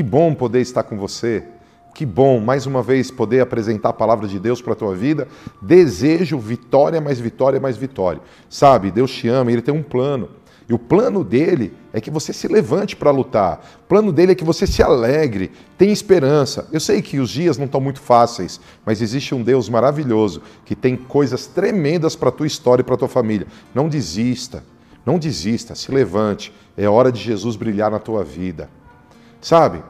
Que bom poder estar com você. Que bom, mais uma vez, poder apresentar a palavra de Deus para a tua vida. Desejo vitória, mais vitória, mais vitória. Sabe, Deus te ama, Ele tem um plano. E o plano dele é que você se levante para lutar. O plano dele é que você se alegre, tenha esperança. Eu sei que os dias não estão muito fáceis, mas existe um Deus maravilhoso que tem coisas tremendas para a tua história e para a tua família. Não desista, não desista, se levante. É hora de Jesus brilhar na tua vida. Sabe?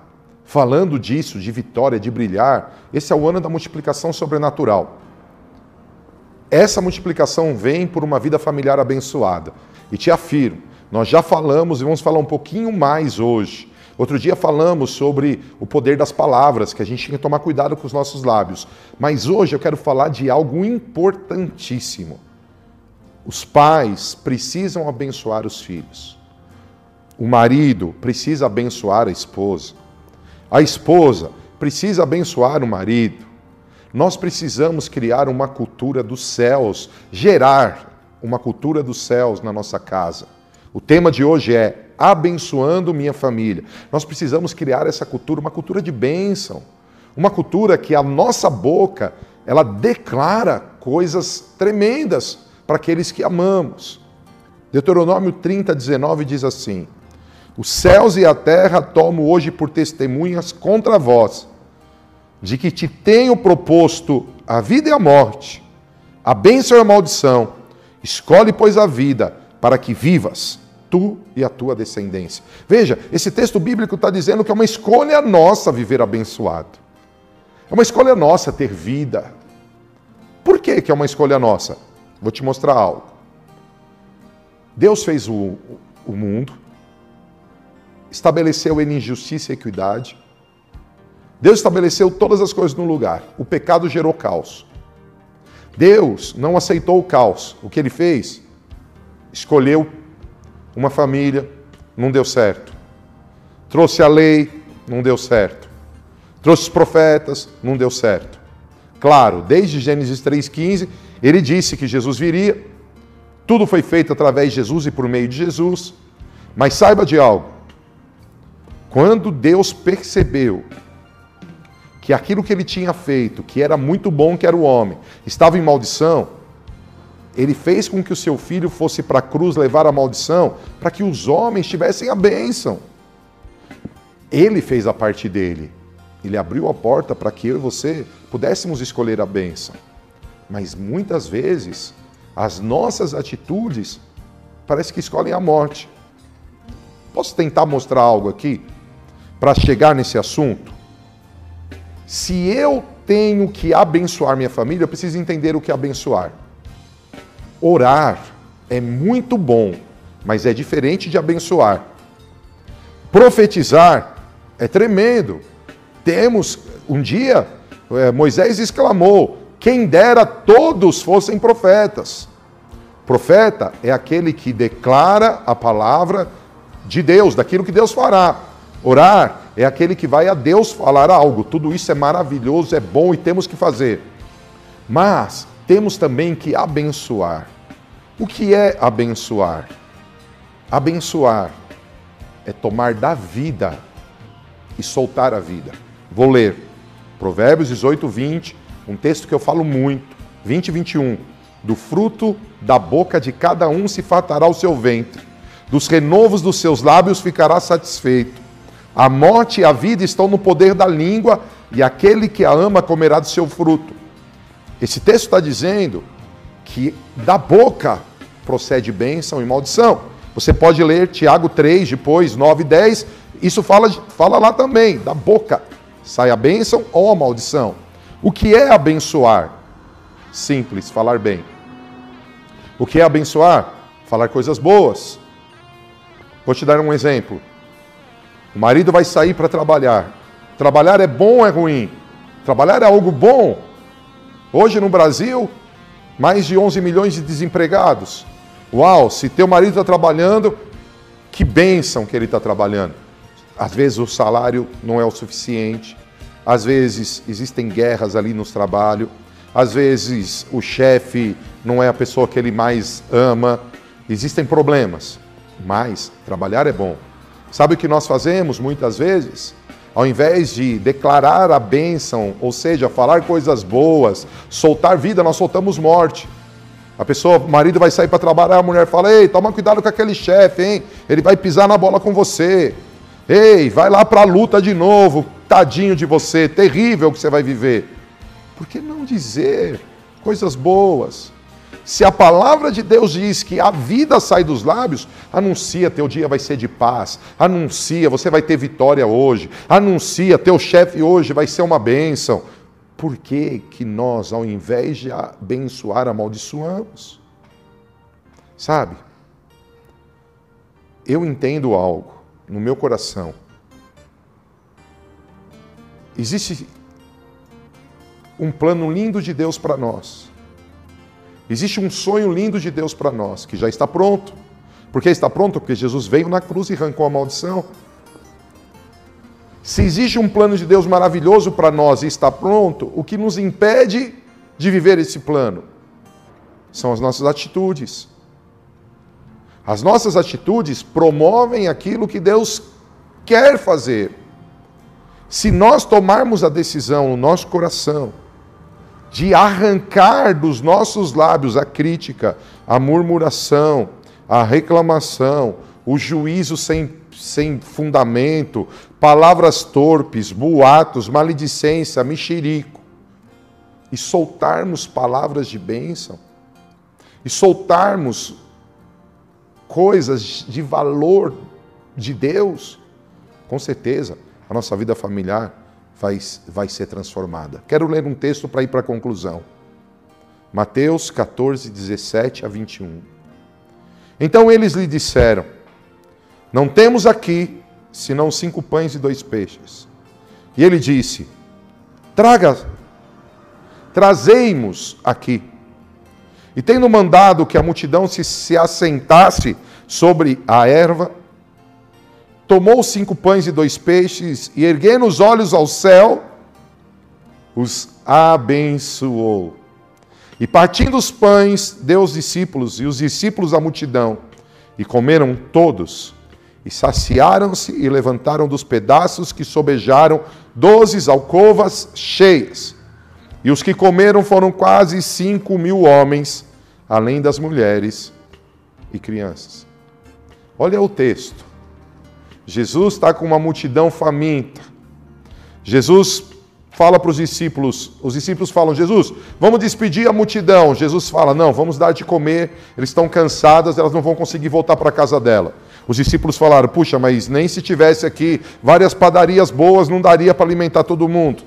Falando disso, de vitória, de brilhar, esse é o ano da multiplicação sobrenatural. Essa multiplicação vem por uma vida familiar abençoada. E te afirmo, nós já falamos e vamos falar um pouquinho mais hoje. Outro dia falamos sobre o poder das palavras, que a gente tem que tomar cuidado com os nossos lábios. Mas hoje eu quero falar de algo importantíssimo. Os pais precisam abençoar os filhos. O marido precisa abençoar a esposa. A esposa precisa abençoar o marido. Nós precisamos criar uma cultura dos céus, gerar uma cultura dos céus na nossa casa. O tema de hoje é abençoando minha família. Nós precisamos criar essa cultura, uma cultura de bênção, uma cultura que a nossa boca ela declara coisas tremendas para aqueles que amamos. Deuteronômio 30, 19 diz assim: Os céus e a terra tomo hoje por testemunhas contra vós, de que te tenho proposto a vida e a morte, a bênção e a maldição. Escolhe, pois, a vida, para que vivas tu e a tua descendência. Veja, esse texto bíblico está dizendo que é uma escolha nossa viver abençoado. É uma escolha nossa ter vida. Por que, que é uma escolha nossa? Vou te mostrar algo. Deus fez o, o mundo, estabeleceu ele em justiça e equidade. Deus estabeleceu todas as coisas no lugar. O pecado gerou caos. Deus não aceitou o caos. O que ele fez? Escolheu uma família, não deu certo. Trouxe a lei, não deu certo. Trouxe os profetas, não deu certo. Claro, desde Gênesis 3,15, ele disse que Jesus viria, tudo foi feito através de Jesus e por meio de Jesus. Mas saiba de algo: quando Deus percebeu que aquilo que ele tinha feito, que era muito bom, que era o homem, estava em maldição, ele fez com que o seu filho fosse para a cruz levar a maldição, para que os homens tivessem a bênção. Ele fez a parte dele. Ele abriu a porta para que eu e você pudéssemos escolher a bênção. Mas muitas vezes, as nossas atitudes parece que escolhem a morte. Posso tentar mostrar algo aqui para chegar nesse assunto? Se eu tenho que abençoar minha família, eu preciso entender o que é abençoar. Orar é muito bom, mas é diferente de abençoar. Profetizar é tremendo. Temos, um dia, é, Moisés exclamou: quem dera todos fossem profetas. Profeta é aquele que declara a palavra de Deus, daquilo que Deus fará. Orar é aquele que vai a Deus falar algo. Tudo isso é maravilhoso, é bom e temos que fazer. Mas temos também que abençoar. O que é abençoar? Abençoar é tomar da vida e soltar a vida. Vou ler Provérbios 18, 20, um texto que eu falo muito, 20 e 21. Do fruto da boca de cada um se fartará o seu ventre, dos renovos dos seus lábios ficará satisfeito. A morte e a vida estão no poder da língua, e aquele que a ama comerá do seu fruto. Esse texto está dizendo que da boca procede bênção e maldição. Você pode ler Tiago 3, depois 9 e 10. Isso fala, fala lá também, da boca sai a bênção ou a maldição. O que é abençoar? Simples, falar bem. O que é abençoar? Falar coisas boas. Vou te dar um exemplo. O marido vai sair para trabalhar. Trabalhar é bom ou é ruim? Trabalhar é algo bom. Hoje no Brasil, mais de 11 milhões de desempregados. Uau, se teu marido está trabalhando, que bênção que ele está trabalhando. Às vezes o salário não é o suficiente, às vezes existem guerras ali no trabalho, às vezes o chefe não é a pessoa que ele mais ama, existem problemas, mas trabalhar é bom. Sabe o que nós fazemos muitas vezes? ao invés de declarar a bênção, ou seja, falar coisas boas, soltar vida, nós soltamos morte. A pessoa, o marido vai sair para trabalhar, a mulher fala: Ei, toma cuidado com aquele chefe, hein? Ele vai pisar na bola com você. Ei, vai lá para a luta de novo, tadinho de você, terrível que você vai viver. Por que não dizer coisas boas? Se a palavra de Deus diz que a vida sai dos lábios, anuncia teu dia vai ser de paz. Anuncia, você vai ter vitória hoje. Anuncia, teu chefe hoje vai ser uma bênção. Por que, que nós, ao invés de abençoar, amaldiçoamos? Sabe? Eu entendo algo no meu coração. Existe um plano lindo de Deus para nós. Existe um sonho lindo de Deus para nós, que já está pronto. Por que está pronto? Porque Jesus veio na cruz e arrancou a maldição. Se existe um plano de Deus maravilhoso para nós e está pronto, o que nos impede de viver esse plano são as nossas atitudes. As nossas atitudes promovem aquilo que Deus quer fazer. Se nós tomarmos a decisão no nosso coração de arrancar dos nossos lábios a crítica, a murmuração, a reclamação, o juízo sem sem fundamento, palavras torpes, boatos, maledicência, mexerico, e soltarmos palavras de bênção, e soltarmos coisas de valor de Deus, com certeza a nossa vida familiar vai, vai ser transformada. Quero ler um texto para ir para a conclusão. Mateus 14, 17 a 21. Então eles lhe disseram: não temos aqui senão cinco pães e dois peixes. E ele disse: Traga, trazei-mos aqui. E tendo mandado que a multidão se, se assentasse sobre a erva, tomou cinco pães e dois peixes e, erguendo os olhos ao céu, os abençoou. E partindo os pães, deu os discípulos e os discípulos à multidão, e comeram todos e saciaram-se e levantaram dos pedaços que sobejaram doze alcovas cheias. E os que comeram foram quase cinco mil homens, além das mulheres e crianças. Olha o texto. Jesus está com uma multidão faminta. Jesus fala para os discípulos, os discípulos falam, Jesus, vamos despedir a multidão. Jesus fala, não, vamos dar de comer, eles estão cansadas, elas não vão conseguir voltar para a casa dela. Os discípulos falaram: puxa, mas nem se tivesse aqui várias padarias boas, não daria para alimentar todo mundo.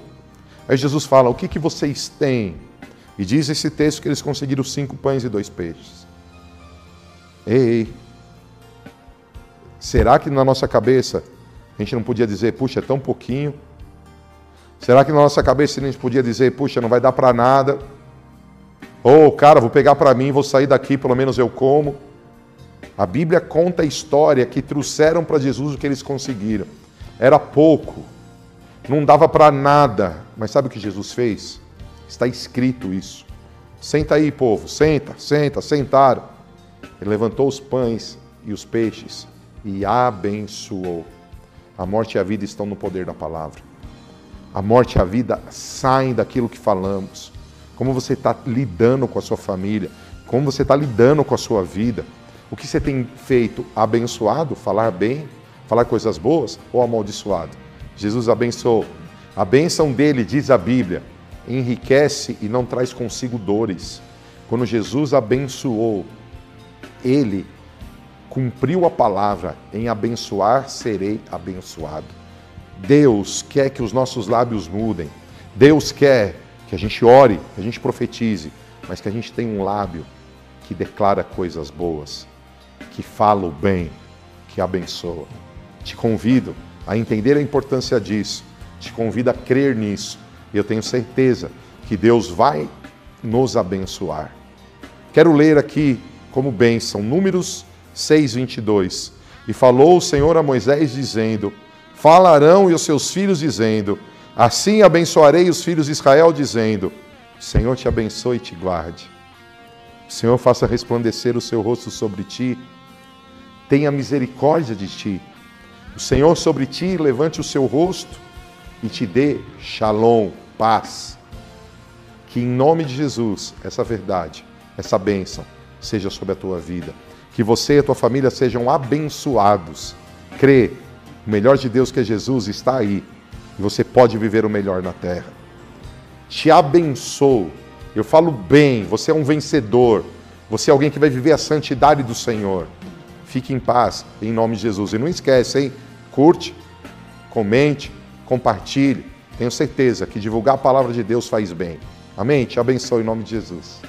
Aí Jesus fala: o que, que vocês têm? E diz esse texto que eles conseguiram cinco pães e dois peixes. Ei, será que na nossa cabeça a gente não podia dizer, puxa, é tão pouquinho? Será que na nossa cabeça a gente podia dizer, puxa, não vai dar para nada? Ou, oh, cara, vou pegar para mim, vou sair daqui, pelo menos eu como. A Bíblia conta a história que trouxeram para Jesus o que eles conseguiram. Era pouco, não dava para nada. Mas sabe o que Jesus fez? Está escrito isso. Senta aí, povo, senta, senta, sentaram. Ele levantou os pães e os peixes e abençoou. A morte e a vida estão no poder da palavra. A morte e a vida saem daquilo que falamos. Como você está lidando com a sua família, como você está lidando com a sua vida. O que você tem feito? Abençoado? Falar bem? Falar coisas boas? Ou amaldiçoado? Jesus abençoou. A bênção dele, diz a Bíblia, enriquece e não traz consigo dores. Quando Jesus abençoou, ele cumpriu a palavra: em abençoar serei abençoado. Deus quer que os nossos lábios mudem. Deus quer que a gente ore, que a gente profetize, mas que a gente tenha um lábio que declara coisas boas que fala o bem, que abençoa. Te convido a entender a importância disso, te convido a crer nisso, eu tenho certeza que Deus vai nos abençoar. Quero ler aqui como bênção, Números 6, 22. E falou o Senhor a Moisés, dizendo: Falarão e os seus filhos, dizendo: Assim abençoarei os filhos de Israel, dizendo: Senhor te abençoe e te guarde. O Senhor faça resplandecer o seu rosto sobre ti tenha misericórdia de ti. O Senhor sobre ti levante o seu rosto e te dê shalom, paz. Que em nome de Jesus, essa verdade, essa bênção, seja sobre a tua vida. Que você e a tua família sejam abençoados. Crê, o melhor de Deus que é Jesus está aí. E você pode viver o melhor na terra. Te abençoo. Eu falo bem, você é um vencedor. Você é alguém que vai viver a santidade do Senhor. Fique em paz, em nome de Jesus. E não esquece, hein? Curte, comente, compartilhe. Tenho certeza que divulgar a palavra de Deus faz bem. Amém? Te abençoe em nome de Jesus.